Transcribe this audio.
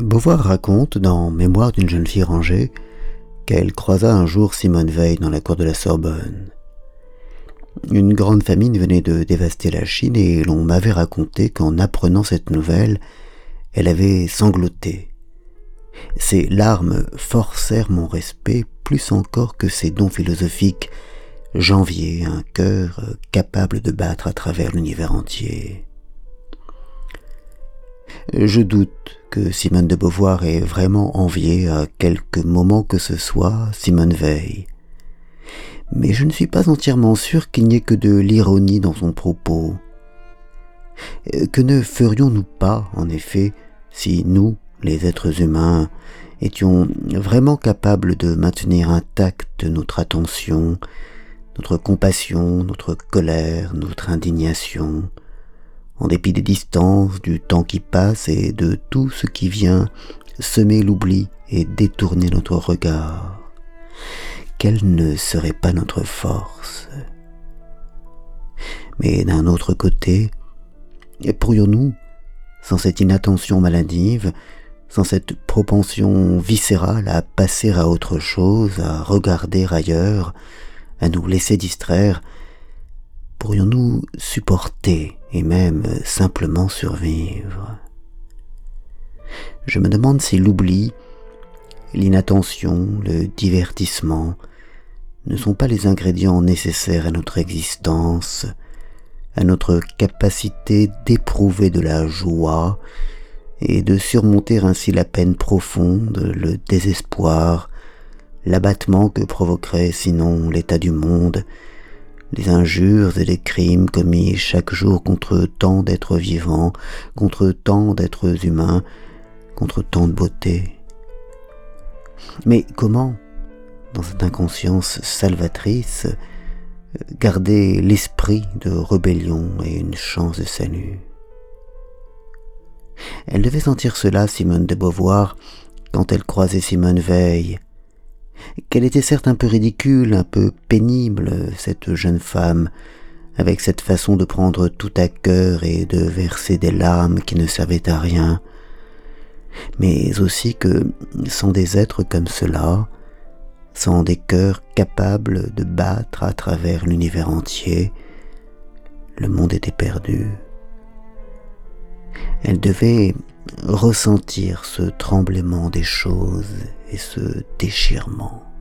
Beauvoir raconte, dans Mémoire d'une jeune fille rangée, qu'elle croisa un jour Simone Veil dans la cour de la Sorbonne. Une grande famine venait de dévaster la Chine et l'on m'avait raconté qu'en apprenant cette nouvelle, elle avait sangloté. Ses larmes forcèrent mon respect plus encore que ses dons philosophiques. J'enviais un cœur capable de battre à travers l'univers entier. Je doute que Simone de Beauvoir ait vraiment envié à quelque moment que ce soit Simone Veil. Mais je ne suis pas entièrement sûr qu'il n'y ait que de l'ironie dans son propos. Que ne ferions-nous pas, en effet, si nous, les êtres humains, étions vraiment capables de maintenir intacte notre attention, notre compassion, notre colère, notre indignation, en dépit des distances, du temps qui passe et de tout ce qui vient semer l'oubli et détourner notre regard. Quelle ne serait pas notre force? Mais d'un autre côté, pourrions-nous, sans cette inattention maladive, sans cette propension viscérale à passer à autre chose, à regarder ailleurs, à nous laisser distraire, pourrions-nous supporter et même simplement survivre? Je me demande si l'oubli, l'inattention, le divertissement ne sont pas les ingrédients nécessaires à notre existence, à notre capacité d'éprouver de la joie et de surmonter ainsi la peine profonde, le désespoir, l'abattement que provoquerait sinon l'état du monde, les injures et les crimes commis chaque jour contre tant d'êtres vivants, contre tant d'êtres humains, contre tant de beauté. Mais comment, dans cette inconscience salvatrice, garder l'esprit de rébellion et une chance de salut? Elle devait sentir cela, Simone de Beauvoir, quand elle croisait Simone Veil, qu'elle était certes un peu ridicule, un peu pénible, cette jeune femme, avec cette façon de prendre tout à cœur et de verser des larmes qui ne servaient à rien, mais aussi que, sans des êtres comme cela, sans des cœurs capables de battre à travers l'univers entier, le monde était perdu. Elle devait ressentir ce tremblement des choses et ce déchirement.